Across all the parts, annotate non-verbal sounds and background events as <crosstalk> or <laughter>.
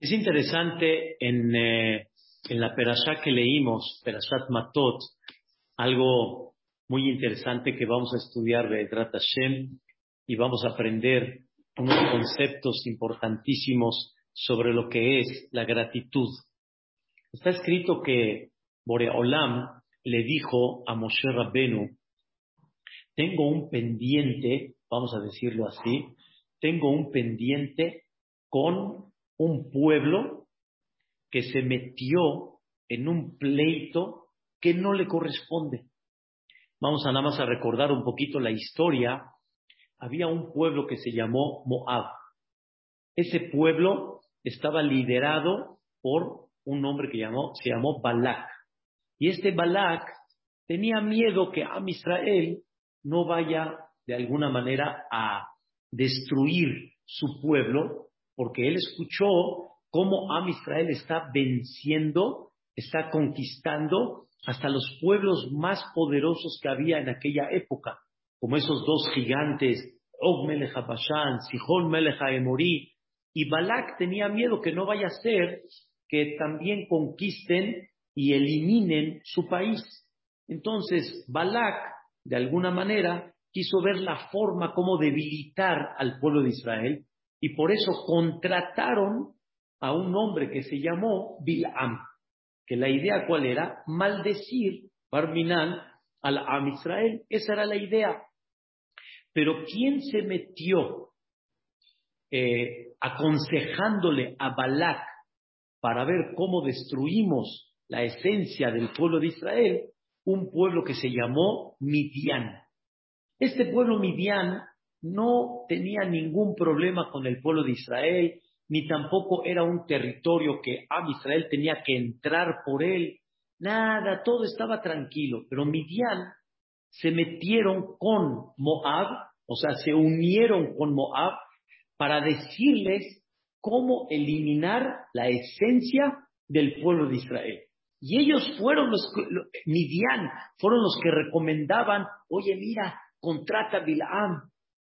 Es interesante en, eh, en la perashá que leímos, Perashat Matot, algo muy interesante que vamos a estudiar de Hashem y vamos a aprender unos conceptos importantísimos sobre lo que es la gratitud. Está escrito que Boreolam le dijo a Moshe Rabbenu, tengo un pendiente, vamos a decirlo así, tengo un pendiente con un pueblo que se metió en un pleito que no le corresponde. Vamos a nada más a recordar un poquito la historia. Había un pueblo que se llamó Moab. Ese pueblo estaba liderado por un hombre que llamó, se llamó Balak. Y este Balak tenía miedo que Am Israel no vaya de alguna manera a destruir su pueblo porque él escuchó cómo Am Israel está venciendo, está conquistando hasta los pueblos más poderosos que había en aquella época, como esos dos gigantes, Og Melech Bashan, Sihon Melech Emorí, y Balak tenía miedo que no vaya a ser que también conquisten y eliminen su país. Entonces, Balak, de alguna manera, quiso ver la forma como debilitar al pueblo de Israel y por eso contrataron a un hombre que se llamó Bilam, que la idea cuál era? Maldecir Barminan al Am Israel. Esa era la idea. Pero ¿quién se metió eh, aconsejándole a Balak para ver cómo destruimos la esencia del pueblo de Israel? Un pueblo que se llamó Midian. Este pueblo Midian no tenía ningún problema con el pueblo de Israel, ni tampoco era un territorio que Am Israel tenía que entrar por él. Nada, todo estaba tranquilo. Pero Midian se metieron con Moab, o sea, se unieron con Moab para decirles cómo eliminar la esencia del pueblo de Israel. Y ellos fueron los, Midian, fueron los que recomendaban, oye, mira, contrata a Bilam,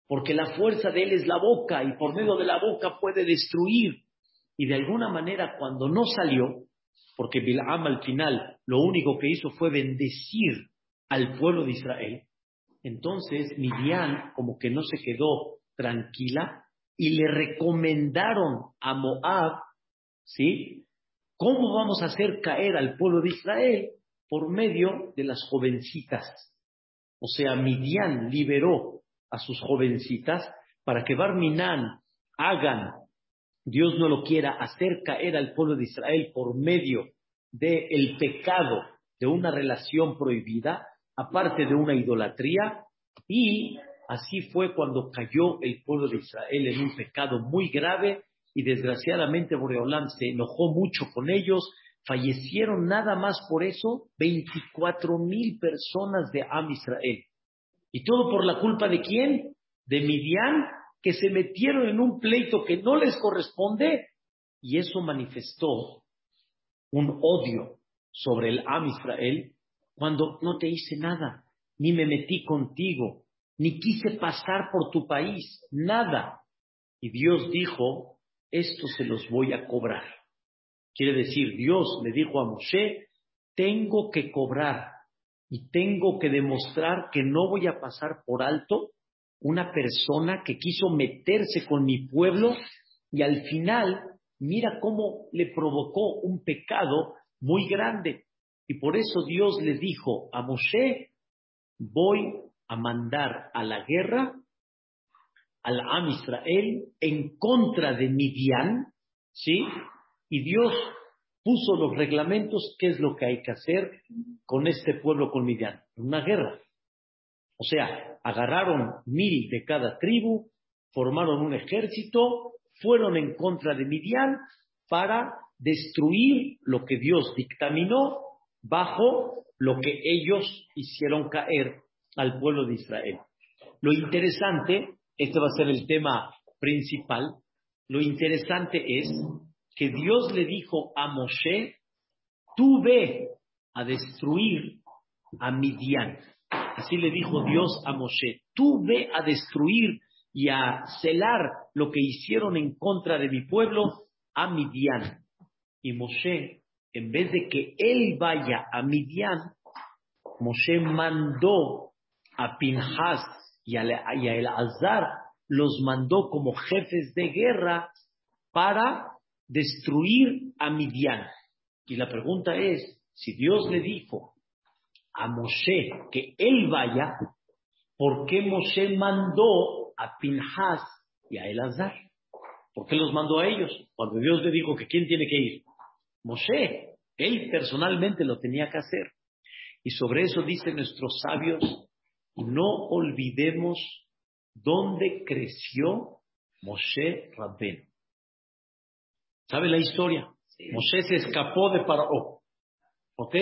porque la fuerza de él es la boca y por medio de la boca puede destruir. Y de alguna manera cuando no salió, porque Bilam al final lo único que hizo fue bendecir al pueblo de Israel, entonces Midian como que no se quedó tranquila y le recomendaron a Moab, ¿sí? ¿Cómo vamos a hacer caer al pueblo de Israel? Por medio de las jovencitas. O sea, Midian liberó a sus jovencitas para que Barminan hagan, Dios no lo quiera, hacer caer al pueblo de Israel por medio del el pecado de una relación prohibida, aparte de una idolatría, y así fue cuando cayó el pueblo de Israel en un pecado muy grave y desgraciadamente Boreolam se enojó mucho con ellos, fallecieron nada más por eso 24 mil personas de Am Israel. ¿Y todo por la culpa de quién? De Midian, que se metieron en un pleito que no les corresponde y eso manifestó un odio sobre el Am Israel cuando no te hice nada, ni me metí contigo, ni quise pasar por tu país, nada. Y Dios dijo, esto se los voy a cobrar. Quiere decir, Dios le dijo a Moshe, tengo que cobrar y tengo que demostrar que no voy a pasar por alto una persona que quiso meterse con mi pueblo y al final mira cómo le provocó un pecado muy grande. Y por eso Dios le dijo a Moshe, voy a mandar a la guerra al Am Israel en contra de Midian, ¿sí? Y Dios puso los reglamentos, qué es lo que hay que hacer con este pueblo con Midian, una guerra. O sea, agarraron mil de cada tribu, formaron un ejército, fueron en contra de Midian para destruir lo que Dios dictaminó bajo lo que ellos hicieron caer al pueblo de Israel. Lo interesante, este va a ser el tema principal, lo interesante es que Dios le dijo a Moshe, tú ve a destruir a Midian. Así le dijo Dios a Moshe, tú ve a destruir y a celar lo que hicieron en contra de mi pueblo a Midian. Y Moshe, en vez de que él vaya a Midian, Moshe mandó a Pinhas y a, El Azar, los mandó como jefes de guerra para destruir a Midian. Y la pregunta es, si Dios le dijo a Moshe que él vaya, ¿por qué Moshe mandó a Pinhas y a Elazar? ¿Por qué los mandó a ellos? Cuando Dios le dijo que quién tiene que ir. Moshe, él personalmente lo tenía que hacer. Y sobre eso dicen nuestros sabios, no olvidemos dónde creció Moshe Rabben. ¿Sabe la historia? Moshe se escapó de Paró. ¿Ok?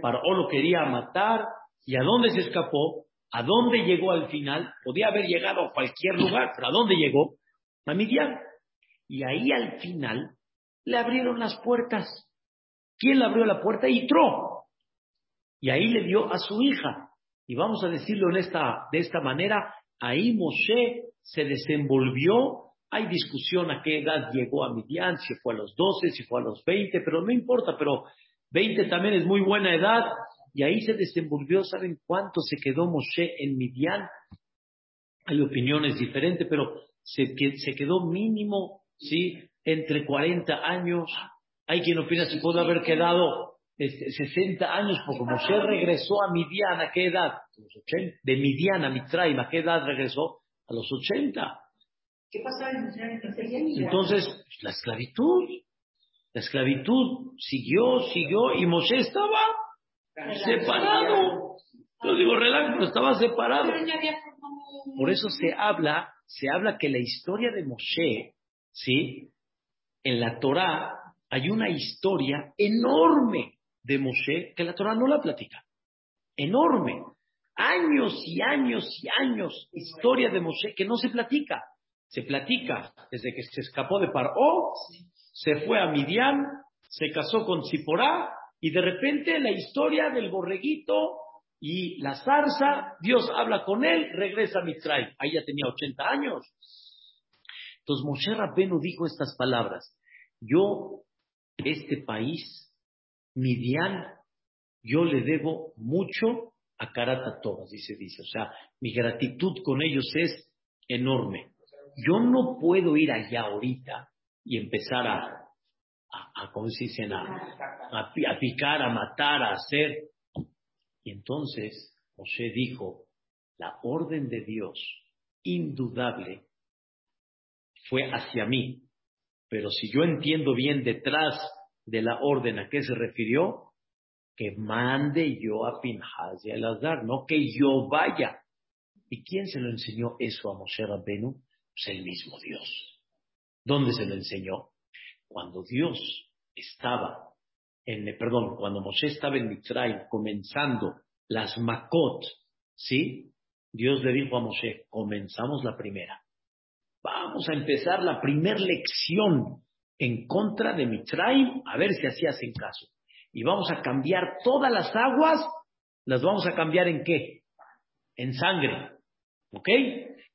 Paró lo quería matar. ¿Y a dónde se escapó? ¿A dónde llegó al final? Podía haber llegado a cualquier lugar, pero ¿a dónde llegó? A Midian. Y ahí al final le abrieron las puertas. ¿Quién le abrió la puerta? Yitro. Y ahí le dio a su hija. Y vamos a decirlo en esta, de esta manera, ahí Moshe se desenvolvió. Hay discusión a qué edad llegó a Midian, si fue a los 12, si fue a los 20, pero no importa, pero 20 también es muy buena edad. Y ahí se desenvolvió, ¿saben cuánto se quedó Moshe en Midian? Hay opiniones diferentes, pero se, se quedó mínimo, ¿sí? Entre 40 años. Hay quien opina si pudo haber quedado 60 este, años, porque Moshe regresó a Midian, ¿a qué edad? De Midian a Mitraim, ¿a qué edad regresó? A los 80. ¿Qué pasaba en Entonces, la esclavitud. La esclavitud siguió, siguió, y Moshe estaba separado. Yo digo, relax, pero estaba separado. Por eso se habla, se habla que la historia de Moshe, ¿sí? En la Torah hay una historia enorme de Moshe que la Torah no la platica. Enorme. Años y años y años historia de Moshe que no se platica. Se platica desde que se escapó de Paró, se fue a Midian, se casó con Ziporá y de repente la historia del borreguito y la zarza, Dios habla con él, regresa a Mitzray. Ahí ya tenía 80 años. Entonces Moshe Rabbenu dijo estas palabras. Yo, este país, Midian, yo le debo mucho a Karata todas, dice, dice. O sea, mi gratitud con ellos es enorme. Yo no puedo ir allá ahorita y empezar a a, ¿cómo se dice? A, picar, a matar, a hacer. Y entonces José dijo, la orden de Dios, indudable, fue hacia mí. Pero si yo entiendo bien detrás de la orden a qué se refirió, que mande yo a Pinhas y a Lazar, no que yo vaya. ¿Y quién se lo enseñó eso a Moshe Rabbenu? Pues el mismo Dios. ¿Dónde se lo enseñó? cuando Dios estaba en, perdón, cuando Moshe estaba en Mitzray comenzando las Makot, ¿sí? Dios le dijo a Moshe, comenzamos la primera. Vamos a empezar la primera lección en contra de Mitzray, a ver si así hacen caso. Y vamos a cambiar todas las aguas, las vamos a cambiar en qué? En sangre. ¿Ok?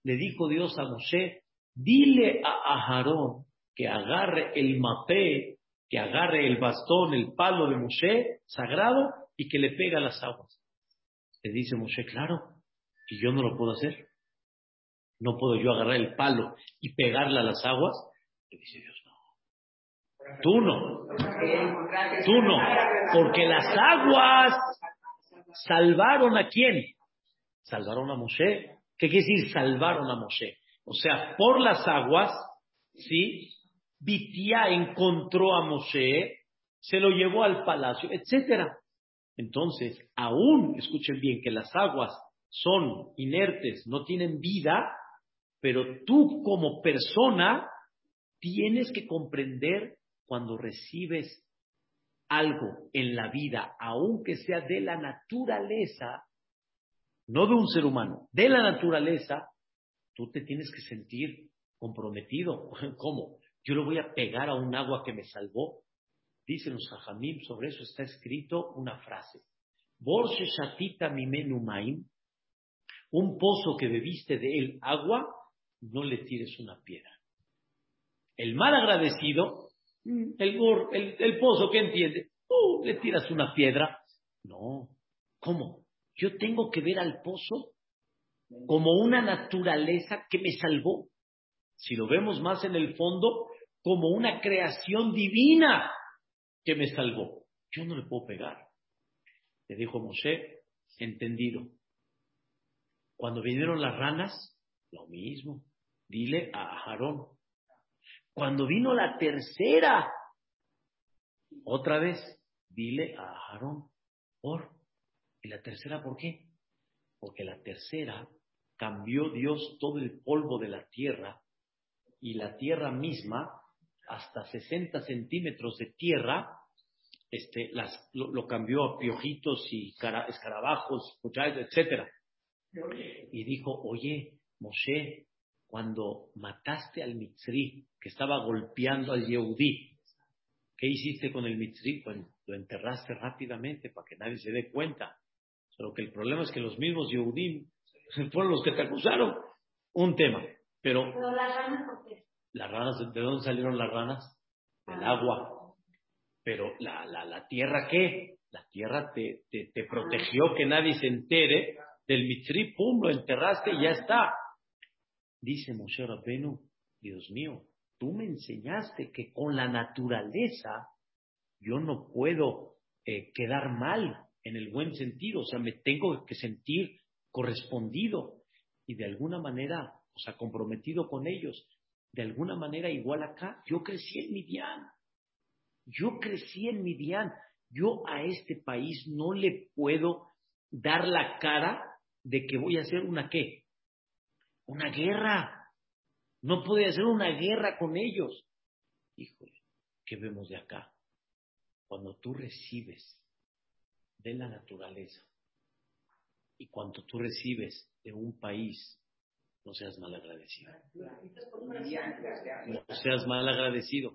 Le dijo Dios a Moshe, dile a Aharón que agarre el mapé, que agarre el bastón, el palo de Moshe sagrado y que le pega las aguas. Le dice Moshe, claro, y yo no lo puedo hacer. No puedo yo agarrar el palo y pegarle a las aguas. Le dice Dios, no. Tú no. Tú no. Porque las aguas salvaron a quién? Salvaron a Moshe. ¿Qué quiere decir salvaron a Moshe? O sea, por las aguas, ¿sí? Bitia encontró a Moshe, se lo llevó al palacio, etc. Entonces, aún, escuchen bien, que las aguas son inertes, no tienen vida, pero tú como persona tienes que comprender cuando recibes algo en la vida, aunque sea de la naturaleza, no de un ser humano, de la naturaleza, tú te tienes que sentir comprometido. <laughs> ¿Cómo? yo le voy a pegar a un agua que me salvó. Dicen los jajamim, sobre eso está escrito una frase. Borse shatita mimenumaim, un pozo que bebiste de él agua, no le tires una piedra. El mal agradecido Mm, el, el, el pozo, ¿qué entiende? Le tiras una piedra. No. ¿Cómo? Yo tengo que ver al pozo como una naturaleza que me salvó. Si lo vemos más en el fondo, como una creación divina que me salvó. Yo no le puedo pegar. Le dijo Moshe, entendido. Cuando vinieron las ranas, lo mismo. Dile a Aarón. Cuando vino la tercera, otra vez, dile a Aarón. Por. ¿Y la tercera por qué? Porque la tercera cambió Dios todo el polvo de la tierra y la tierra misma, hasta 60 centímetros de tierra, este, las, lo, cambió a piojitos y escarabajos, etc. Y dijo, oye, Moshe, cuando mataste al Mitzri, que estaba golpeando al Yehudí, ¿qué hiciste con el Mitzri? Pues lo enterraste rápidamente para que nadie se dé cuenta. Solo que el problema es que los mismos Yehudim <laughs> fueron los que te acusaron. Un tema. Pero, las ranas, ¿por qué? Las ranas, ¿de dónde salieron las ranas? Del ah. agua. Pero la, la, la tierra, ¿qué? La tierra te, te, te protegió que nadie se entere del mitri, pum, lo enterraste y ya está. Dice Moshe Rabbenu, Dios mío, tú me enseñaste que con la naturaleza yo no puedo eh, quedar mal en el buen sentido, o sea, me tengo que sentir correspondido y de alguna manera, o sea, comprometido con ellos. De alguna manera, igual acá, yo crecí en Midian. Yo crecí en Midian. Yo a este país no le puedo dar la cara de que voy a hacer una qué? Una guerra. No puedo hacer una guerra con ellos. Híjole, ¿qué vemos de acá? Cuando tú recibes de la naturaleza y cuando tú recibes de un país, no seas mal agradecido. No seas mal agradecido.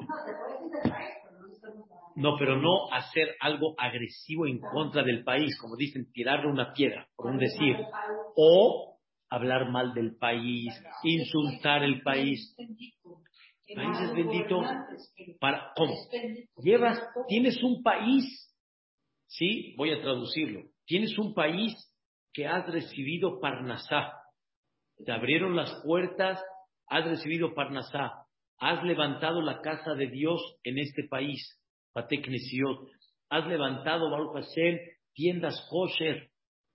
No, pero no hacer algo agresivo en contra del país, como dicen, tirarle una piedra, por un decir, o hablar mal del país, insultar el país. país es bendito para ¿cómo? Llevas, tienes un país, sí, voy a traducirlo. Tienes un país que has recibido Parnasá. Te abrieron las puertas, has recibido Parnasá. Has levantado la casa de Dios en este país. Has levantado, Baruch Hashem, tiendas kosher.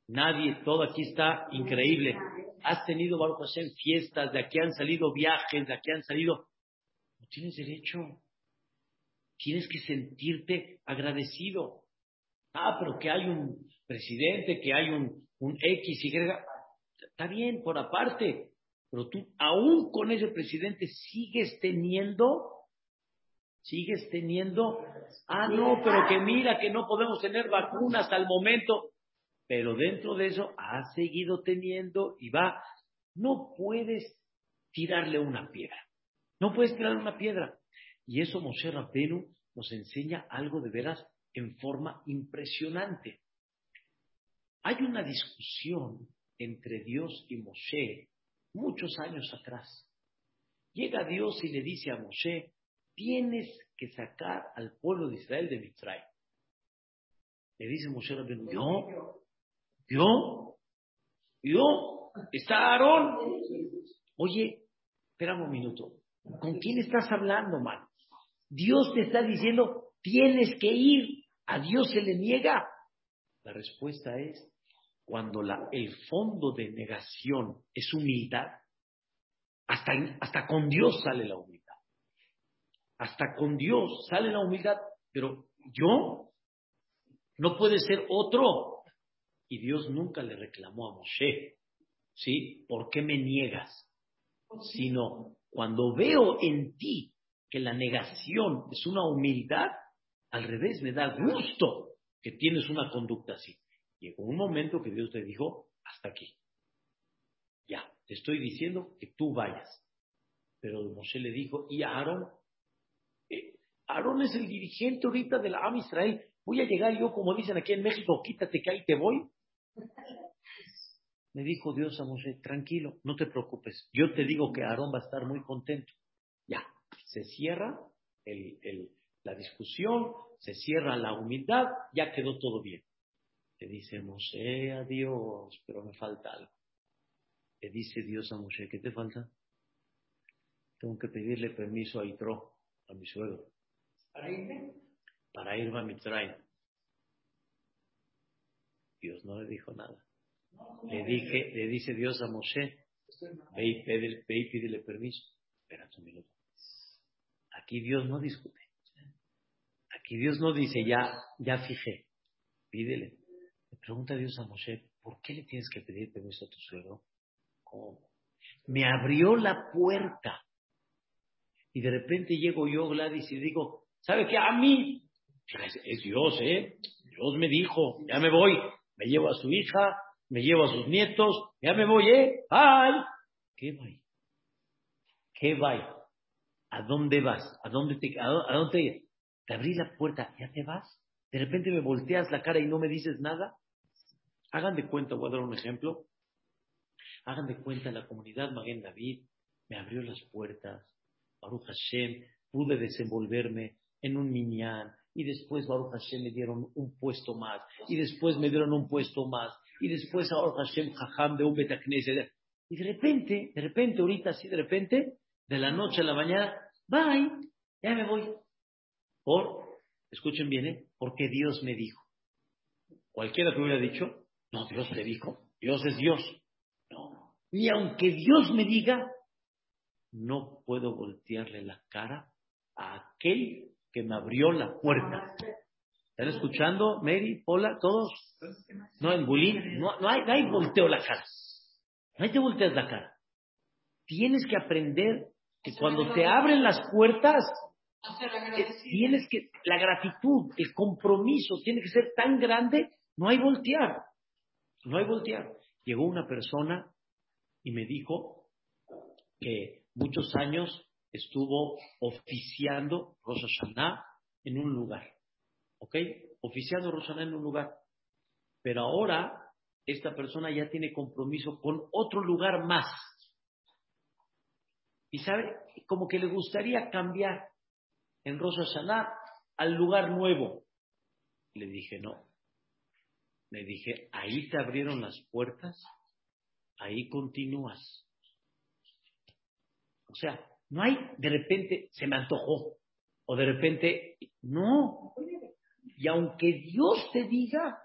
Nadie, todo aquí está increíble. Has tenido, Baruch Hashem, fiestas, de aquí han salido viajes, de aquí han salido. No tienes derecho. Tienes que sentirte agradecido. Ah, pero que hay un presidente, que hay un, un X, Y. Está bien, por aparte. Pero tú, aún con ese presidente, sigues teniendo sigues teniendo, ah, no, pero que mira que no podemos tener vacunas al momento, pero dentro de eso has seguido teniendo y va, no puedes tirarle una piedra, no puedes tirarle una piedra. Y eso Moshe Rabbenu nos enseña algo de veras en forma impresionante. Hay una discusión entre Dios y Moshe muchos años atrás. Llega Dios y le dice a Moshe, tienes que sacar al pueblo de Israel de Mitzray. Le dice Moshe ¿yo? ¿yo? ¿yo? Está Aarón. Oye, espera un minuto. ¿Con quién estás hablando, man? Dios te está diciendo, tienes que ir. A Dios se le niega. La respuesta es, cuando la, el fondo de negación es humildad, hasta, hasta con Dios sale la humildad. Hasta con Dios sale la humildad, pero yo no puede ser otro. Y Dios nunca le reclamó a Moshe, ¿sí? ¿Por qué me niegas? Sino cuando veo en ti que la negación es una humildad, al revés, me da gusto que tienes una conducta así. Llegó un momento que Dios te dijo, hasta aquí. Ya, te estoy diciendo que tú vayas. Pero Moshe le dijo, y a Aarón, Aarón es el dirigente ahorita de la Am Israel. Voy a llegar yo, como dicen aquí en México, quítate que ahí te voy. <laughs> Me dijo Dios a Moshe, tranquilo, no te preocupes. Yo te digo que Aarón va a estar muy contento. Ya, se cierra el, la discusión, se cierra la humildad, ya quedó todo bien. Le dice Moshe a Dios, pero me falta algo. Le dice Dios a Moshe, ¿qué te falta? Tengo que pedirle permiso a Itro, a mi suegro. ¿Para irme? Para irme a Mitraim. Dios no le dijo nada. Le, dije, le dice Dios a Moshe, ve y, pídele, ve y pídele permiso. Espérate un minuto. Aquí Dios no discute. Aquí Dios no dice, ya, ya fijé. Pídele. Le pregunta Dios a Moshe, ¿por qué le tienes que pedir permiso a tu suegro? ¿Cómo? Me abrió la puerta. Y de repente llego yo, Gladys, y digo, ¿sabe qué? A mí. Es, es Dios, ¿eh? Dios me dijo, ya me voy. Me llevo a su hija, me llevo a sus nietos, ya me voy, ¿eh? ¡Ay! ¿Qué va? ¿Qué va? ¿A dónde vas? ¿A dónde te, a dónde te, te abrí la puerta? ¿Ya te vas? ¿De repente me volteas la cara y no me dices nada? Hagan de cuenta, voy a dar un ejemplo. Hagan de cuenta, la comunidad Maguen David me abrió las puertas. Baruch Hashem, pude desenvolverme en un minyan. Y después Baruch Hashem me dieron un puesto más. Y después me dieron un puesto más. Y después Baruch Hashem Jajam de un Betacneset. Y de repente, de repente, ahorita así, de repente, de la noche a la mañana, bye, ya me voy. Por, escuchen bien, ¿eh? porque Dios me dijo. Cualquiera que hubiera dicho, no, Dios te dijo, Dios es Dios. No, ni aunque Dios me diga, no puedo voltearle la cara a aquel que me abrió la puerta. ¿Están escuchando, Mary, Paula, todos? No, en Bulín, no, no, hay, no hay volteo la cara. No hay te volteas la cara. Tienes que aprender que cuando te abren las puertas, tienes que, la gratitud, el compromiso tiene que ser tan grande, no hay voltear. No hay voltear. Llegó una persona y me dijo que muchos años estuvo oficiando Rosh Hashanah en un lugar. ¿Ok? Oficiando Rosh Hashanah en un lugar. Pero ahora esta persona ya tiene compromiso con otro lugar más. Y sabe, como que le gustaría cambiar en Rosh al lugar nuevo. Le dije, no. Le dije, ahí te abrieron las puertas, ahí continúas. O sea, no hay de repente se me antojó o de repente no. Y aunque Dios te diga,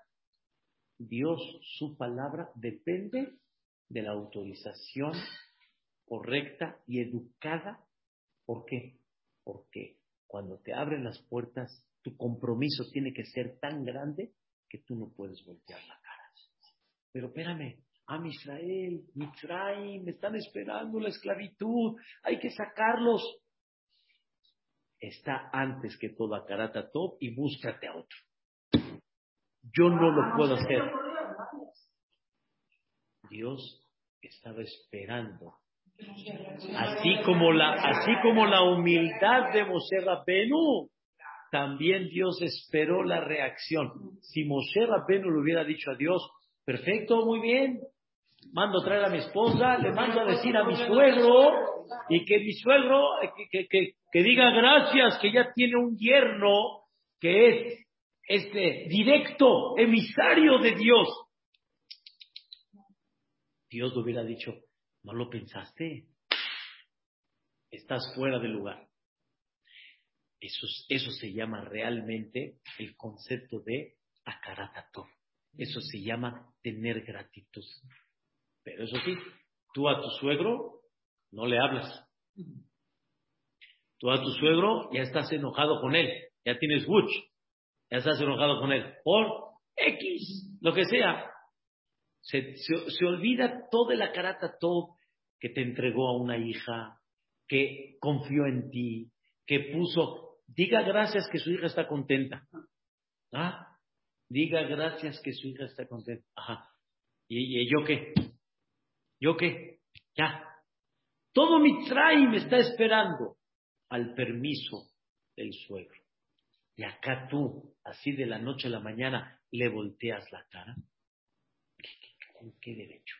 Dios, su palabra depende de la autorización correcta y educada. ¿Por qué? Porque cuando te abren las puertas, tu compromiso tiene que ser tan grande que tú no puedes voltear la cara. Pero espérame, Am Israel, Mitzrayim, me están esperando la esclavitud, hay que sacarlos. Está antes que toda Karata Top y búscate a otro. Yo no lo puedo hacer. Dios estaba esperando. Así como la, así como la humildad de Moshe Rabbenu, también Dios esperó la reacción. Si Moshe Rabbenu le hubiera dicho a Dios, perfecto, muy bien, mando a traer a mi esposa, le mando a decir a mi suegro y que mi suegro que, que, que, diga gracias que ya tiene un yerno que es este directo emisario de Dios. Dios le hubiera dicho, no lo pensaste, estás fuera del lugar. Eso, eso se llama realmente el concepto de akaratato. Eso se llama tener gratitud. Pero eso sí, tú a tu suegro no le hablas. Tú a tu suegro ya estás enojado con él, ya tienes buch, ya estás enojado con él, por X, lo que sea. Se, se, olvida toda la carata todo que te entregó a una hija, que confió en ti, que puso, diga gracias que su hija está contenta. ¿Ah? Diga gracias que su hija está contenta. Ajá. ¿Y, y yo qué? ¿Yo qué? Ya. Todo mi trae me está esperando al permiso del suegro. Y acá tú, así de la noche a la mañana, le volteas la cara. ¿Con qué derecho?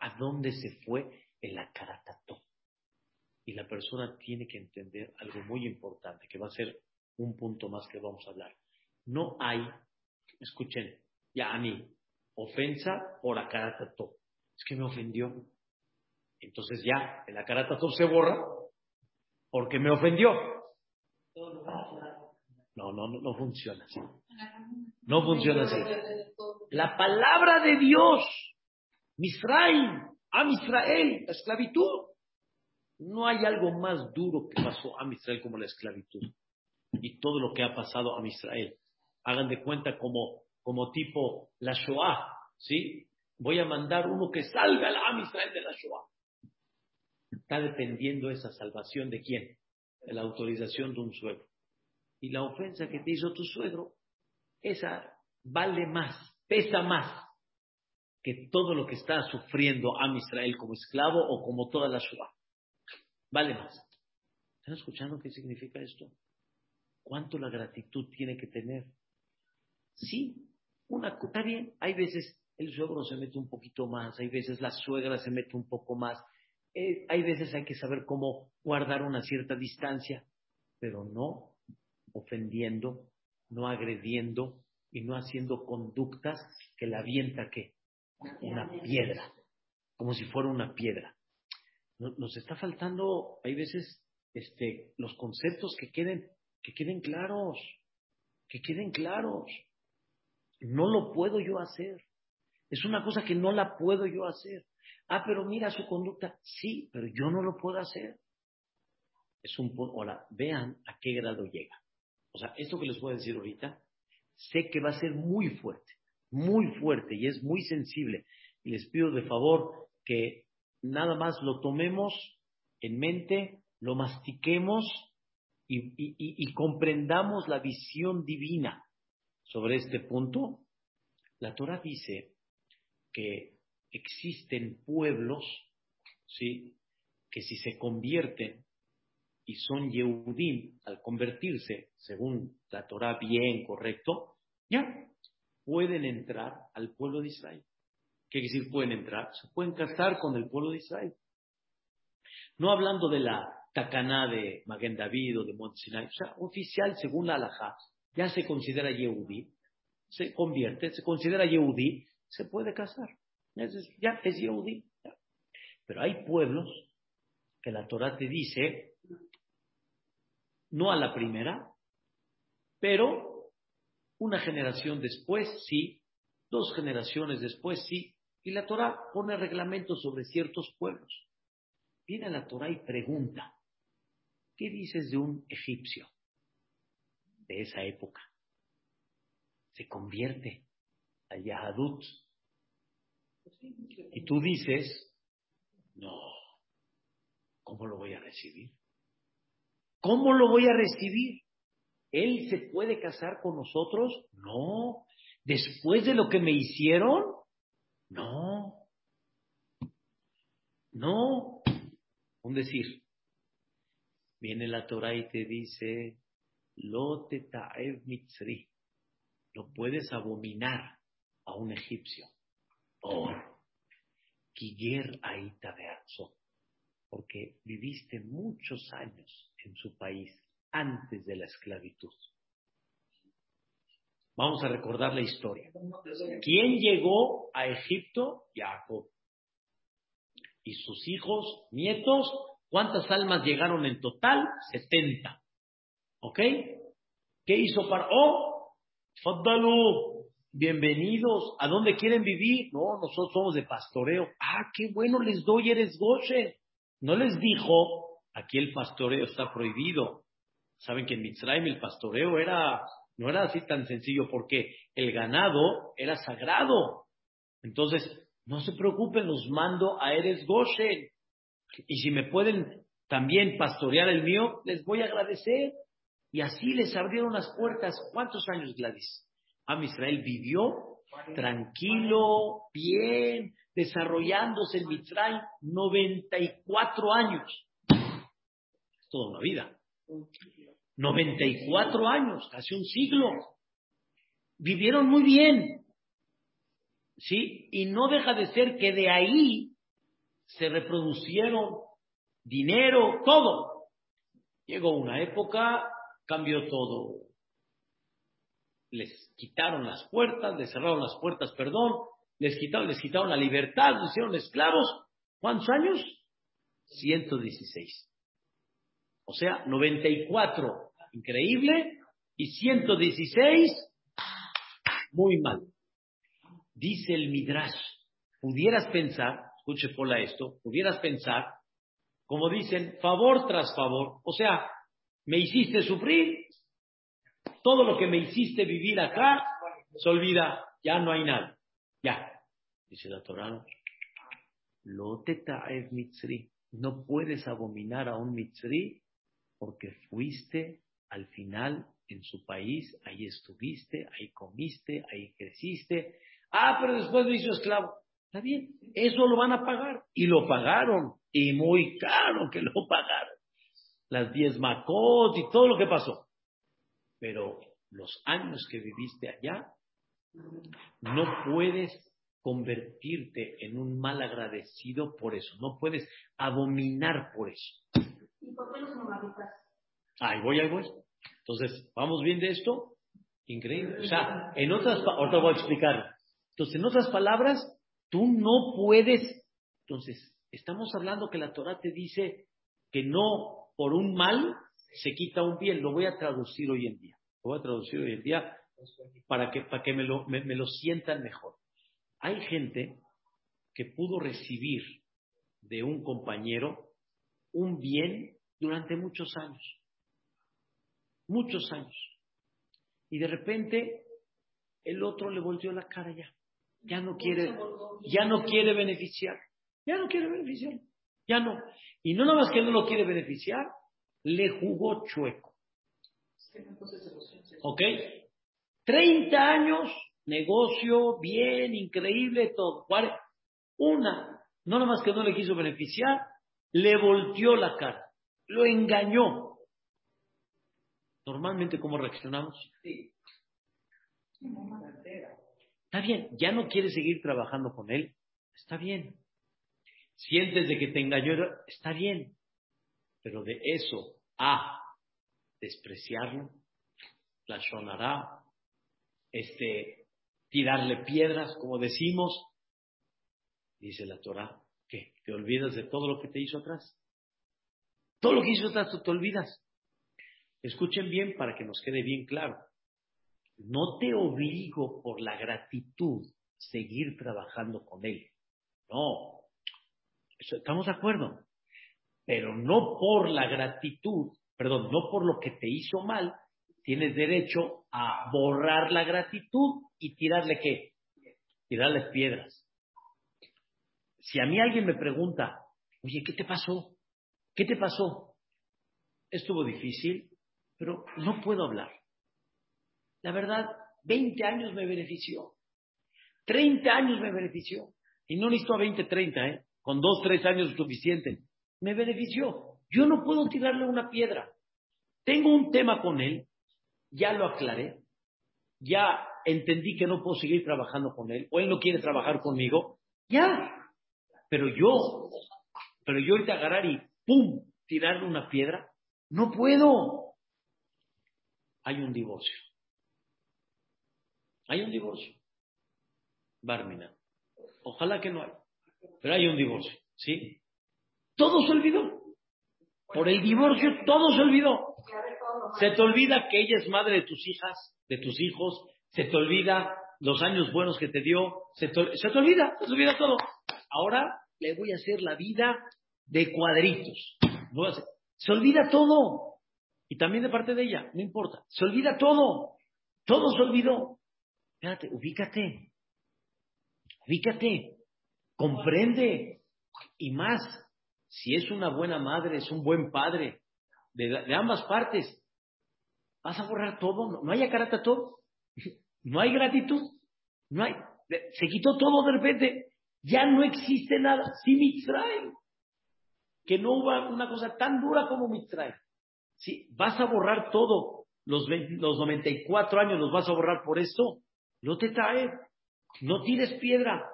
¿A dónde se fue el acaratato? Y la persona tiene que entender algo muy importante, que va a ser un punto más que vamos a hablar. No hay, escuchen, ya a mí, ofensa por Akaratatov. Es que me ofendió. Entonces ya, el Akaratatov se borra porque me ofendió. No, no, no, no funciona así. No funciona así. La palabra de Dios, Misraim, a Israel, la esclavitud. No hay algo más duro que pasó a Israel como la esclavitud. Y todo lo que ha pasado a Israel. Hagan de cuenta como, como tipo la Shoah, ¿sí? Voy a mandar uno que salga a Israel de la Shoah. Está dependiendo esa salvación de quién? De la autorización de un suegro. Y la ofensa que te hizo tu suegro, esa vale más, pesa más que todo lo que está sufriendo a Israel como esclavo o como toda la Shoah. Vale más. ¿Están escuchando qué significa esto? ¿Cuánto la gratitud tiene que tener? Sí, una, está bien, hay veces el suegro se mete un poquito más, hay veces la suegra se mete un poco más, eh, hay veces hay que saber cómo guardar una cierta distancia, pero no ofendiendo, no agrediendo y no haciendo conductas que la avienta que una piedra, como si fuera una piedra. Nos está faltando, hay veces, este, los conceptos que queden, que queden claros, que queden claros. No lo puedo yo hacer. Es una cosa que no la puedo yo hacer. Ah, pero mira su conducta. Sí, pero yo no lo puedo hacer. Es un Ahora, vean a qué grado llega. O sea, esto que les voy a decir ahorita, sé que va a ser muy fuerte, muy fuerte y es muy sensible. Y les pido de favor que nada más lo tomemos en mente, lo mastiquemos y, comprendamos la visión divina sobre este punto. La Torah dice que existen pueblos, ¿sí? que si se convierten y son Yehudim al convertirse, según la Torah bien correcto, ya pueden entrar al pueblo de Israel. ¿Qué quiere decir pueden entrar? Se pueden casar con el pueblo de Israel. No hablando de la Takaná de Maguen David o de Mont Sinai, o sea, oficial según la Alajá, ya se considera Yehudi, se convierte, se considera Yehudi, se puede casar. Ya es Yehudi. Pero hay pueblos que la Torah te dice, no a la primera, pero una generación después sí, dos generaciones después sí, y la Torah pone reglamentos sobre ciertos pueblos. Viene la Torah y pregunta, ¿qué dices de un egipcio de esa época? Se convierte a Yahadut. Y tú dices, no, ¿cómo lo voy a recibir? ¿Cómo lo voy a recibir? ¿Él se puede casar con nosotros? No. ¿Después de lo que me hicieron? No. No. Un decir. Viene la Torah y te dice, lo te mitzri. Lo puedes abominar a un egipcio. Oh, kiger aita Porque viviste muchos años en su país antes de la esclavitud. Vamos a recordar la historia. ¿Quién llegó a Egipto? Jacob. Y sus hijos, nietos, ¿cuántas almas llegaron en total? 70. ¿Ok? ¿Qué hizo Paró? Faddalu, bienvenidos. ¿A dónde quieren vivir? No, nosotros somos de pastoreo. Ah, qué bueno les doy, eres goche. No les dijo, aquí el pastoreo está prohibido. Saben que en Mitzrayim el pastoreo era no era así tan sencillo porque el ganado era sagrado. Entonces, no se preocupen, los mando a Eres Goshen. Y si me pueden también pastorear el mío, les voy a agradecer. Y así les abrieron las puertas. ¿Cuántos años, Gladys? Am Israel vivió tranquilo, bien, desarrollándose en Mitzrayim 94 años. Es toda una vida. 94 años, casi un siglo. Vivieron muy bien. ¿Sí? Y no deja de ser que de ahí se reproducieron dinero, todo. Llegó una época cambió todo. Les quitaron las puertas, les cerraron las puertas, perdón, les quitaron, les quitaron la libertad, los hicieron esclavos. ¿Cuántos años? 116. O sea, 94, increíble, y 116, muy mal. Dice el Midrash, pudieras pensar, escuche Pola esto, pudieras pensar, como dicen, favor tras favor, o sea, me hiciste sufrir, todo lo que me hiciste vivir acá, se olvida, ya no hay nada, ya. Dice la Torah, lo es mitzri, no puedes abominar a un mitzri porque fuiste al final en su país, ahí estuviste, ahí comiste, ahí creciste. Ah, pero después me hizo esclavo. Está bien, eso lo van a pagar. Y lo pagaron, y muy caro que lo pagaron. Las diez macot y todo lo que pasó. Pero los años que viviste allá, no puedes convertirte en un mal agradecido por eso. No puedes abominar por eso. ¿Y por qué los Ahí voy, ahí voy. Entonces, ¿vamos bien de esto? Increíble. O sea, en otras, ahorita voy a explicar. Entonces, en otras palabras, tú no puedes. Entonces, estamos hablando que la Torah te dice que no por un mal se quita un bien. Lo voy a traducir hoy en día. Lo voy a traducir hoy en día para que, para que me, lo, me lo sientan mejor. Hay gente que pudo recibir de un compañero un bien durante muchos años muchos años. Y de repente el otro le volvió la cara ya. Ya no quiere, ya no quiere beneficiar. Ya no quiere beneficiar. Ya no. Y no nada más que no lo quiere beneficiar, le jugó chueco. ¿Ok? 30 años, negocio, bien, increíble, todo. Una, no nada más que no le quiso beneficiar, le volteó la cara, lo engañó. Normalmente, ¿cómo reaccionamos? Sí. Está bien, ya no quieres seguir trabajando con él. Está bien. Sientes de que te engañó, está bien. Pero de eso a despreciarlo, la sonará, este, tirarle piedras, como decimos, dice la Torah, que te olvidas de todo lo que te hizo atrás. Todo lo que hizo atrás, tú te olvidas. Escuchen bien para que nos quede bien claro. No te obligo por la gratitud seguir trabajando con él. No. Estamos de acuerdo. Pero no por la gratitud, perdón, no por lo que te hizo mal, tienes derecho a borrar la gratitud y tirarle qué? Tirarle piedras. Si a mí alguien me pregunta, oye, ¿qué te pasó? ¿Qué te pasó? ¿Estuvo difícil? pero no puedo hablar. La verdad, 20 años me benefició. 30 años me benefició. Y no necesito a 20, 30, ¿eh? Con 2, 3 años suficiente. Me benefició. Yo no puedo tirarle una piedra. Tengo un tema con él, ya lo aclaré, ya entendí que no puedo seguir trabajando con él, o él no quiere trabajar conmigo, ya. Pero yo, pero yo ahorita agarrar y ¡pum! tirarle una piedra, no puedo hay un divorcio. Hay un divorcio. Barmina. Ojalá que no haya. Pero hay un divorcio. ¿Sí? Todo se olvidó. Por el divorcio todo se olvidó. Se te olvida que ella es madre de tus hijas, de tus hijos. Se te olvida los años buenos que te dio. Se te, olvida, se te olvida todo. Ahora le voy a hacer la vida de cuadritos. Se olvida todo. Y también de parte de ella, no importa. Se olvida todo. Todo se olvidó. Espérate, ubícate. Ubícate. Comprende. Y más, si es una buena madre, es un buen padre, de, ambas partes, vas a borrar todo. No, hay acarata todo. <laughs> No hay gratitud. No hay. Se quitó todo de repente. Ya no existe nada. Sí, Mitzray. Que no hubo una cosa tan dura como Mitzray. Si vas a borrar todo, los, los 94 años los vas a borrar por esto, no te trae, no tires piedra.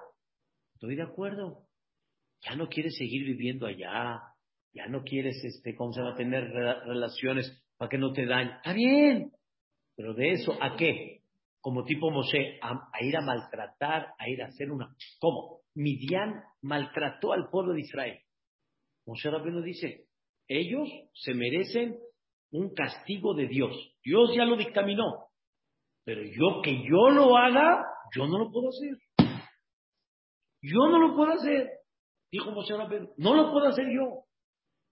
Estoy de acuerdo. Ya no quieres seguir viviendo allá, ya no quieres, este, ¿cómo se va a tener relaciones para que no te dañen. Está bien, pero de eso, ¿a qué? Como tipo Moshe, a, ir a maltratar, a ir a hacer una... ¿Cómo? Midian maltrató al pueblo de Israel. Moshe Rabbeinu dice, ellos se merecen un castigo de Dios. Dios ya lo dictaminó. Pero yo que yo lo haga, yo no lo puedo hacer. Yo no lo puedo hacer. Dijo Moshe Rabbeinu, no lo puedo hacer yo.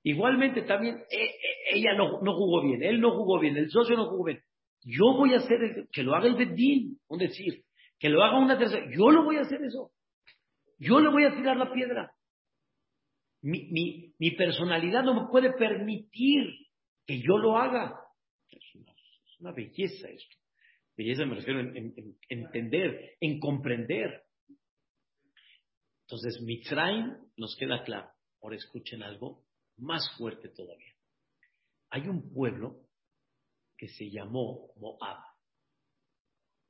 Igualmente también eh, eh, ella no, jugó bien, él no jugó bien, el socio no jugó bien. Yo voy a hacer, el, que lo haga el Bedín, un decir, que lo haga una tercera, yo lo voy a hacer eso. Yo le voy a tirar la piedra. Mi, mi, personalidad no me puede permitir que yo lo haga. Es una, belleza esto. Belleza me refiero en, entender, en comprender. Entonces, Mitzrayim nos queda claro. Ahora escuchen algo más fuerte todavía. Hay un pueblo que se llamó Moab.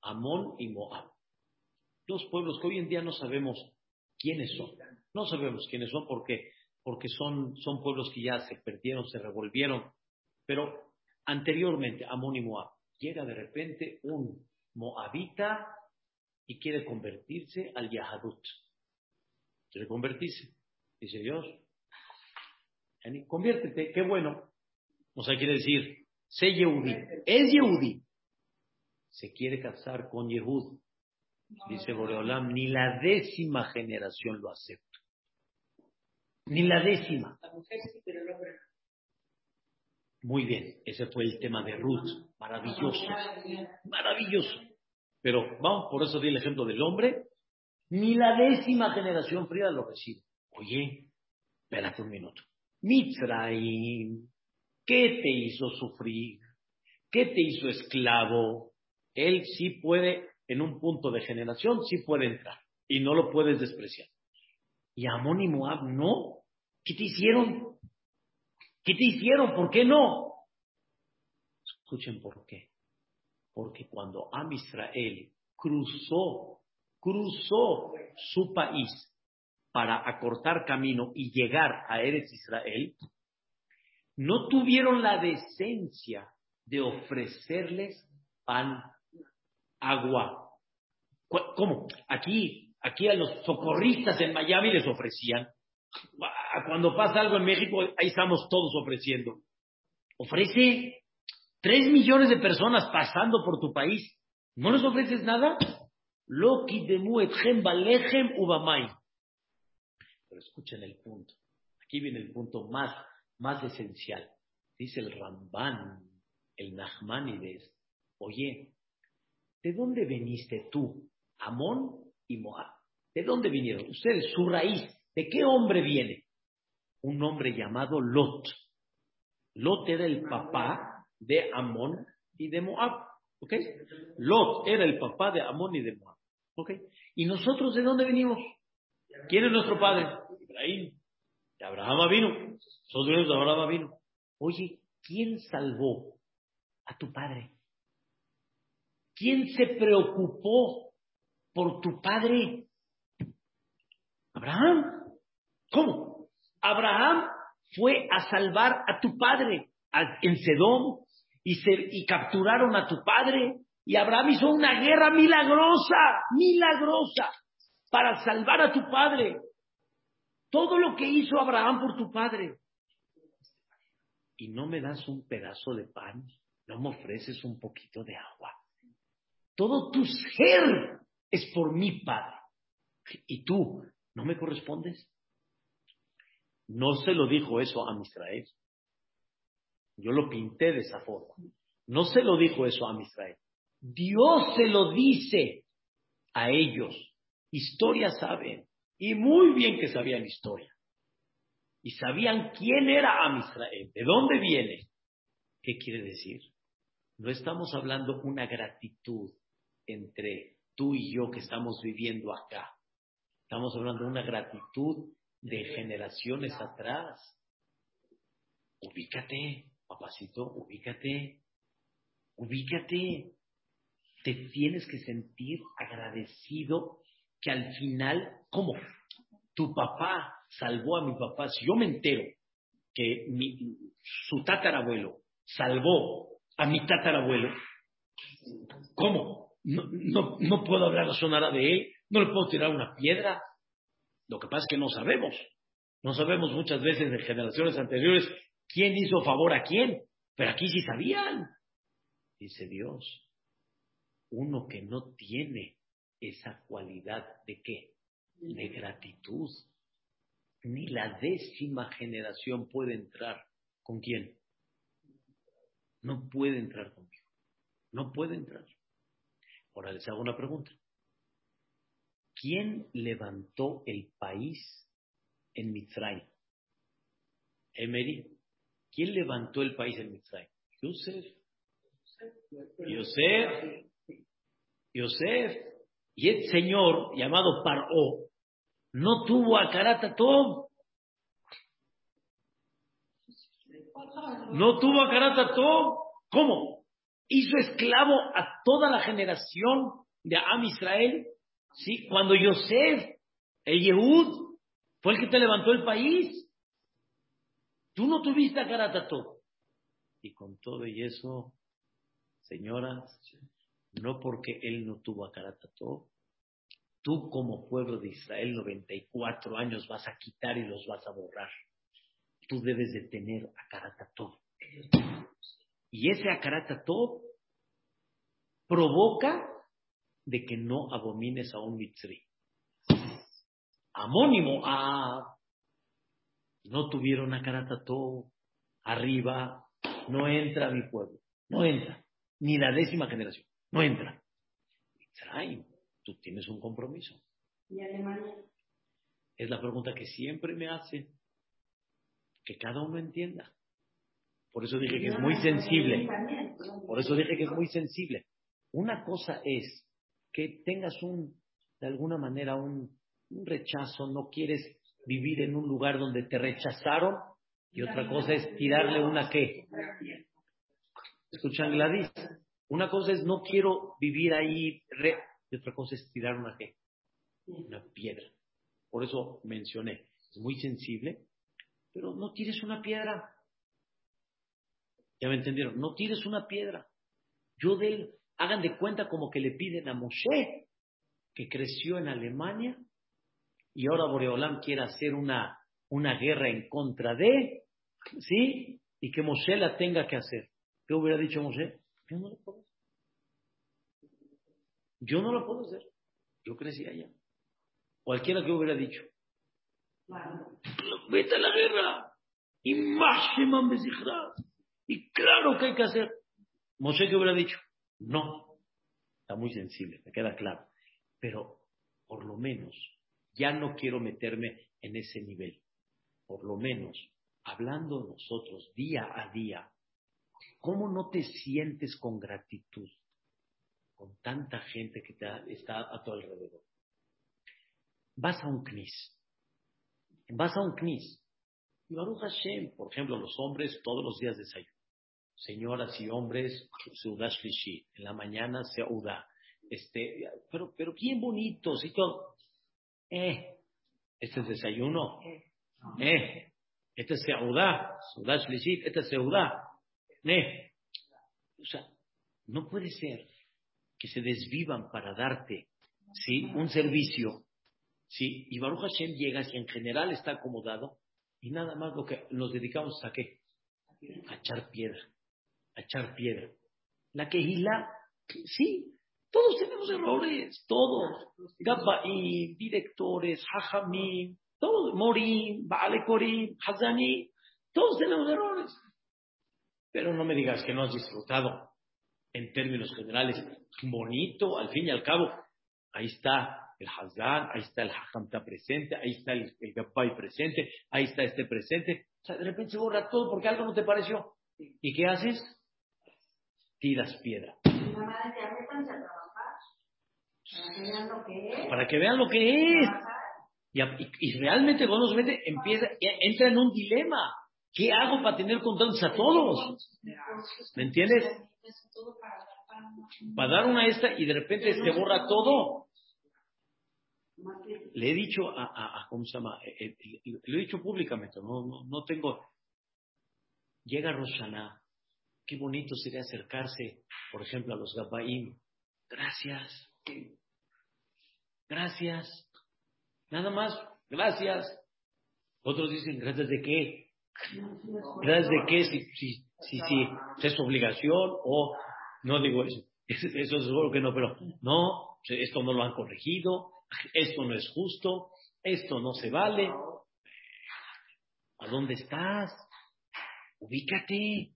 Amón y Moab. Dos pueblos que hoy en día no sabemos quiénes son. No sabemos quiénes son porque, porque son, son pueblos que ya se perdieron, se revolvieron. Pero anteriormente, Amón y Moab, llega de repente un moabita y quiere convertirse al Yahadut. Quiere convertirse. Dice Dios, conviértete, qué bueno. O sea, quiere decir, sé Yehudi. Es Yehudi. Se quiere casar con Yehud. Dice Boreolam, ni la décima generación lo acepta. Ni la décima. Muy bien, ese fue el tema de Ruth. Maravilloso. Maravilloso. Pero vamos, por eso di el ejemplo del hombre. Ni la décima generación Frida lo recibe. Oye, espérate un minuto. Mitzraim, ¿qué te hizo sufrir? ¿Qué te hizo esclavo? Él sí puede, en un punto de generación, sí puede entrar y no lo puedes despreciar. Y Amón y Moab no. ¿Qué te hicieron? ¿Qué te hicieron? ¿Por qué no? Escuchen por qué. Porque cuando Am Israel cruzó, cruzó su país para acortar camino y llegar a Eres Israel, no tuvieron la decencia de ofrecerles pan, agua. ¿Cómo? Aquí, aquí a los socorristas en Miami les ofrecían. Cuando pasa algo en México, ahí estamos todos ofreciendo. Ofrece tres millones de personas pasando por tu país. ¿No les ofreces nada? Loki demu etchem balechem ubamay. Pero escuchen el punto. Aquí viene el punto más, más esencial. Dice el Ramban, el Nachmanides, oye, ¿de dónde veniste tú, Amón y Moab? ¿De dónde vinieron? Ustedes, su raíz, ¿de qué hombre viene? Un hombre llamado Lot. Lot era el papá de Amón y de Moab. ¿Ok? Lot era el papá de Amón y de Moab. ¿Y nosotros de dónde venimos? ¿Quién es nuestro padre? Ibrahim. De Abraham vino. Nosotros de Abraham vino. Oye, ¿quién salvó a tu padre? ¿Quién se preocupó por tu padre? Abraham. ¿Cómo? Abraham fue a salvar a tu padre en Sedón y, y capturaron a tu padre. Y Abraham hizo una guerra milagrosa, milagrosa para salvar a tu padre. Todo lo que hizo Abraham por tu padre. Y no me das un pedazo de pan, no me ofreces un poquito de agua. Todo tu ser es por mi padre. Y tú, ¿no me correspondes? No se lo dijo eso a Israel. Yo lo pinté de esa forma. No se lo dijo eso a Israel. Dios se lo dice a ellos. Historia saben, y muy bien que sabían historia. Y sabían quién era Am Israel, de dónde viene. ¿Qué quiere decir? No estamos hablando una gratitud entre tú y yo que estamos viviendo acá. Estamos hablando de una gratitud de generaciones atrás. Ubícate, papacito, ubícate, ubícate. Te tienes que sentir agradecido que al final, ¿cómo? Tu papá salvó a mi papá. Si yo me entero que mi, su tatarabuelo salvó a mi tatarabuelo, ¿cómo? No, no, puedo hablar la sonara de él, no le puedo tirar una piedra. Lo que pasa es que no sabemos. No sabemos muchas veces de generaciones anteriores quién hizo favor a quién, pero aquí sí sabían. Dice Dios, uno que no tiene esa cualidad de qué? De gratitud. Ni la décima generación puede entrar. ¿Con quién? No puede entrar conmigo. No puede entrar. Ahora les hago una pregunta. ¿Quién levantó el país en Mitzrayim? Emery. ¿Quién levantó el país en Mitzrayim? Yosef. Yosef. Yosef. Y el señor llamado Paró no tuvo a Karatatov. No tuvo a Karatatov. ¿Cómo? Hizo esclavo a toda la generación de Am Israel. ¿sí? Cuando Yosef, el Yehud, fue el que te levantó el país. Tú no tuviste a Karatatov. Y con todo y eso, señoras, no porque él no tuvo a tú como pueblo de Israel 94 años vas a quitar y los vas a borrar. Tú debes de tener a. Y ese Akaratatov provoca de que no abomines a un mitzri. Amónimo a no tuvieron a arriba, no entra mi pueblo, no entra, ni la décima generación, no entra. Mitzrayim, tú tienes un compromiso. ¿Y Alemania? Es la pregunta que siempre me hacen, que cada uno entienda. Por eso dije que es muy sensible. Por eso dije que es muy sensible. Una cosa es que tengas un, de alguna manera, un, un rechazo, no quieres vivir en un lugar donde te rechazaron, y otra cosa es tirarle una qué. Escuchan Gladys. Una cosa es no quiero vivir ahí, re, y otra cosa es tirar una qué. Una piedra. Por eso mencioné, es muy sensible, pero no tires una piedra. Ya me entendieron, no tires una piedra. Yo de él, hagan de cuenta como que le piden a Moshe, que creció en Alemania, y ahora Boreolam quiere hacer una, una guerra en contra de, ¿sí? Y que Moshe la tenga que hacer. ¿Qué hubiera dicho Moshe? Yo no lo puedo hacer. Yo no lo puedo hacer. Yo crecí allá. Cualquiera que hubiera dicho. Vete a la guerra. Y más Y claro que hay que hacer. Moshe que hubiera dicho. No. Está muy sensible, me queda claro. Pero por lo menos ya no quiero meterme en ese nivel. Por lo menos, hablando nosotros día a día, ¿cómo no te sientes con gratitud con tanta gente que está a tu alrededor? Vas a un knis. Vas a un knis. Y Baruch Hashem, por ejemplo, los hombres todos los días desayunan. Señoras y hombres, Seudah Shlishi. En la mañana Seudah. Este, pero, pero bien bonitos y todo. Eh, este es desayuno. Eh, este es. Seudah Shlishi. Este es Seudá. Eh. O sea, no puede ser que se desvivan para darte, ¿sí? Un servicio, ¿sí? Y Baruch Hashem llega y en general está acomodado y nada más lo que nos dedicamos a qué? A echar piedra, a echar piedra. La quejila, sí, todos tenemos errores, todos. Gabbaim, directores, hajamim, todos, morim, balekorim, hazani, todos tenemos errores. Pero no me digas que no has disfrutado en términos generales bonito, al fin y al cabo. Ahí está el Hazán, ahí está el Hajam está presente, ahí está el, el presente, ahí está este presente. O sea, de repente se borra todo porque algo no te pareció. ¿Y qué haces? Tiras piedra. Para que vean lo que es. Y, y, realmente cuando se mete, empieza, entra en un dilema. ¿Qué hago para tener contentos a todos? ¿Me entiendes? Para dar una esta y de repente se borra todo. Le he dicho a, a, ¿cómo se llama? Eh, eh, lo he dicho públicamente, no, no, no tengo. Llega Rosana, Qué bonito sería acercarse, por ejemplo, a los Gabaim. Gracias. Gracias. Nada más, gracias. Otros dicen, ¿gracias de qué? ¿Gracias de qué? Si, si, si, si es obligación o no digo eso. <laughs> Eso seguro que no, pero no, esto no lo han corregido, esto no es justo, esto no se vale. ¿A dónde estás? Ubícate.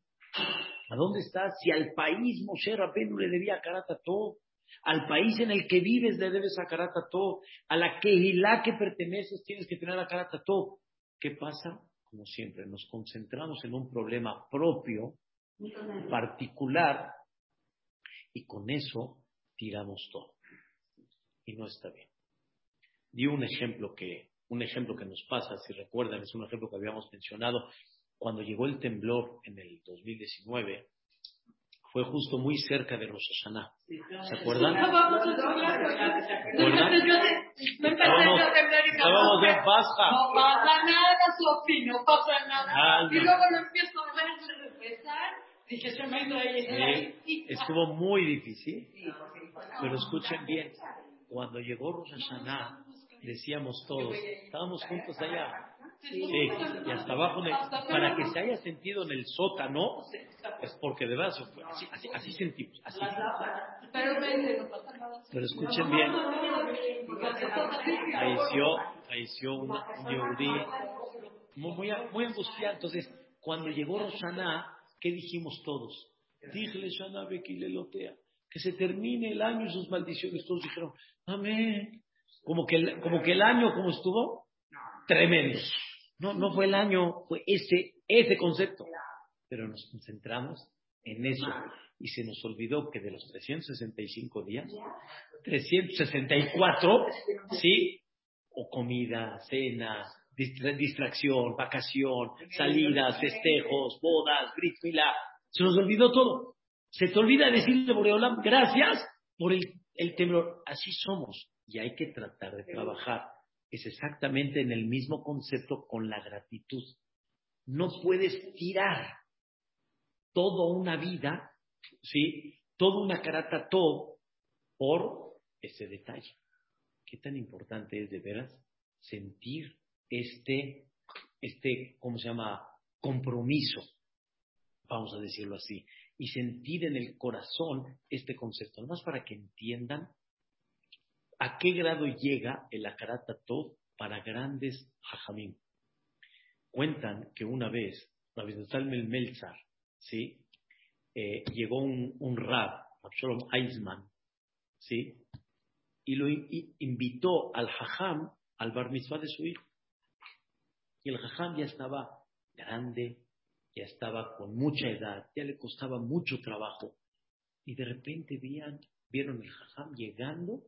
¿A dónde estás? Si al país Moshe Rabenu le debía a todo, al país en el que vives le debes a todo, a la Kehilá que perteneces tienes que tener a todo. ¿Qué pasa? Como siempre, nos concentramos en un problema propio, particular, y con eso tiramos todo. Y no está bien. Di un ejemplo que, un ejemplo que nos pasa, si recuerdan, es un ejemplo que habíamos mencionado, cuando llegó el temblor en el 2019, fue justo muy cerca de Rosh Hashanah. ¿Se acuerdan? ¿Se acuerdan? Estábamos en Pasja. No pasa nada, Sofi, no pasa nada. Y luego lo empiezo a ver, empezar. Dije, se me ahí. Estuvo muy difícil. Pero escuchen bien, cuando llegó Rosh Hashanah, decíamos todos, estábamos juntos allá. Sí, y hasta abajo, para que se haya sentido en el sótano, es porque de verdad así, así, así sentimos. Así. Pero escuchen bien, falleció, falleció un, un muy, muy angustiado. Entonces, cuando llegó Rosana, ¿qué dijimos todos? Díjele Shana Lotea, que se termine el año y sus maldiciones. Todos dijeron, amén. Como que, el, como que el año como estuvo, tremendo. No, no fue el año, fue ese, ese concepto. Pero nos concentramos en eso y se nos olvidó que de los 365 días, 364, ¿sí? O comida, cena, distracción, vacación, salidas, festejos, bodas, brit Se nos olvidó todo. Se te olvida decirle, Boreolam, gracias por el, el temblor. Así somos y hay que tratar de trabajar. Es exactamente en el mismo concepto con la gratitud. No puedes tirar toda una vida, ¿sí? Toda una carata todo por ese detalle. ¿Qué tan importante es de veras sentir este, este, ¿cómo se llama? Compromiso, vamos a decirlo así, y sentir en el corazón este concepto, nomás para que entiendan a qué grado llega el Akarata para grandes hajamim. Cuentan que una vez, Salmel Melzar, ¿sí? Eh, llegó un, un rab, Absalom Eisman, ¿sí? y lo invitó al hajam al bar mitzvah de su hijo. Y el hajam ya estaba grande, ya estaba con mucha edad, ya le costaba mucho trabajo. Y de repente vieron el hajam llegando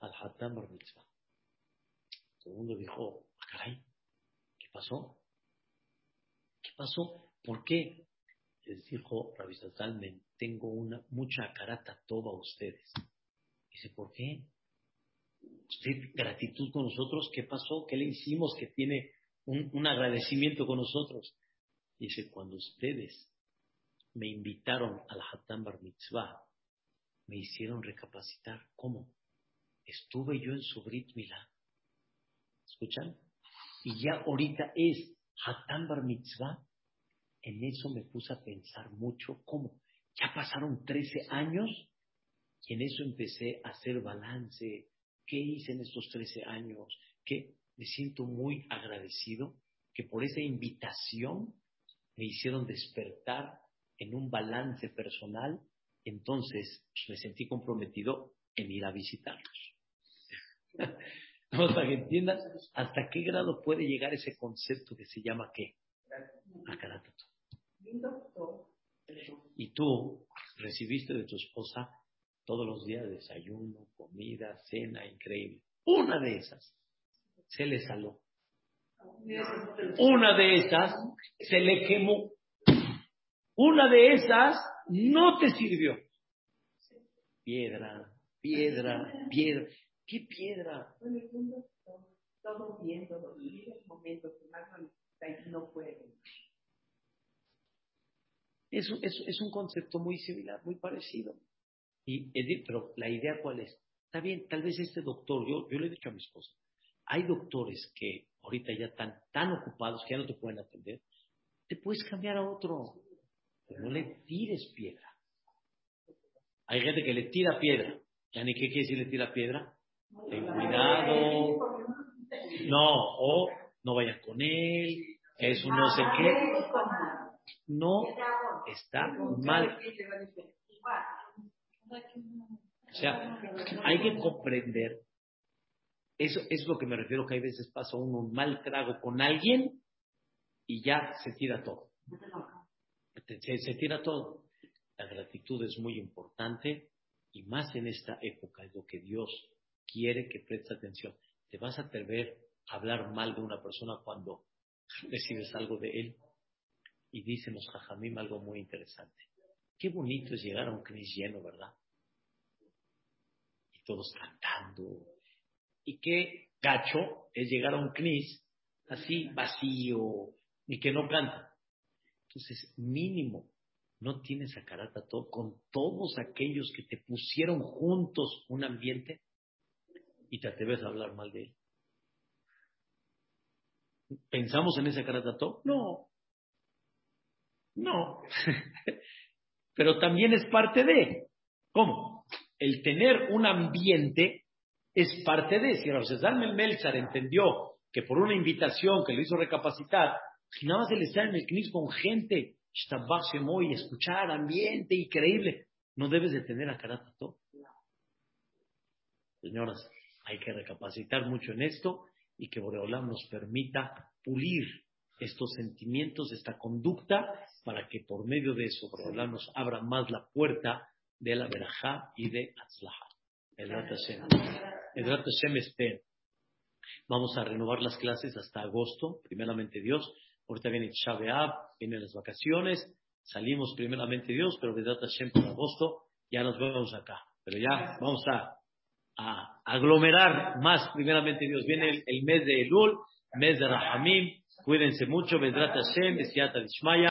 al Hatam Bar Mitzvah. Todo el mundo dijo, ah, caray, ¿qué pasó? ¿Qué pasó? ¿Por qué? Les dijo Rabbi Salmen, tengo una, mucha carata toda a ustedes. Dice, ¿por qué? Usted, gratitud con nosotros, ¿qué pasó? ¿Qué le hicimos que tiene un, un agradecimiento con nosotros? Dice, cuando ustedes me invitaron al Hatam Bar Mitzvah, me hicieron recapacitar. ¿Cómo? Estuve yo en su Brit Milá. ¿Escuchan? Y ya ahorita es Hatam Bar Mitzvah. En eso me puse a pensar mucho. ¿Cómo? Ya pasaron 13 años y en eso empecé a hacer balance. ¿Qué hice en estos 13 años? Que me siento muy agradecido que por esa invitación me hicieron despertar en un balance personal. Entonces pues, me sentí comprometido en ir a visitarlos. <laughs> Vamos para que entiendan hasta qué grado puede llegar ese concepto que se llama qué? Akaratuto. Y tú recibiste de tu esposa todos los días desayuno, comida, cena, increíble. Una de esas se le saló. Una de esas se le quemó. Una de esas no te sirvió. Piedra, piedra, piedra. ¿Qué piedra? En el mundo todo, bien, todo bien, momentos que más no puede. Es, es, un concepto muy similar, muy parecido. Y, pero la idea cuál es? Está bien, tal vez este doctor, yo, yo le he dicho a mi esposa, hay doctores que ahorita ya están tan ocupados que ya no te pueden atender, te puedes cambiar a otro, pero no le tires piedra. Hay gente que le tira piedra. ¿Ya ni qué quiere decir le tira piedra? Ten cuidado. No, o no vayan con él, eso no sé qué. No está mal. O sea, hay que comprender. Eso es lo que me refiero que hay veces pasa uno un mal trago con alguien y ya se tira todo. Se, se tira todo. La gratitud es muy importante y más en esta época es lo que Dios quiere que prestes atención. ¿Te vas a atrever a hablar mal de una persona cuando recibes algo de él? Y dicen los jajamim algo muy interesante. Qué bonito es llegar a un cris lleno, ¿verdad? Y todos cantando. Y qué gacho es llegar a un cnis así vacío y que no canta. Entonces, mínimo, no tienes a todo con todos aquellos que te pusieron juntos un ambiente y te atreves a hablar mal de él. ¿Pensamos en ese Karatato? No. No. <laughs> Pero también es parte de. ¿Cómo? El tener un ambiente es parte de. Si Rabsesdal Melzar entendió que por una invitación que lo hizo recapacitar, si nada más él está en el CNIS con gente, y escuchar ambiente increíble, no debes de tener a Karatato. Señoras, hay que recapacitar mucho en esto y que Boreolam nos permita pulir estos sentimientos, esta conducta, para que por medio de eso Boreolam nos abra más la puerta de la verajá y de Atzlaha. El Hashem este, Vamos a renovar las clases hasta agosto, primeramente Dios. Ahorita viene Shabeab, vienen las vacaciones, salimos primeramente Dios, pero Vedat Hashem por agosto ya nos vemos acá. Pero ya vamos a a aglomerar más, primeramente Dios. Viene el, mes de Elul, mes de Rahamim. Cuídense mucho, Vedrat Hashem, Dishmaya.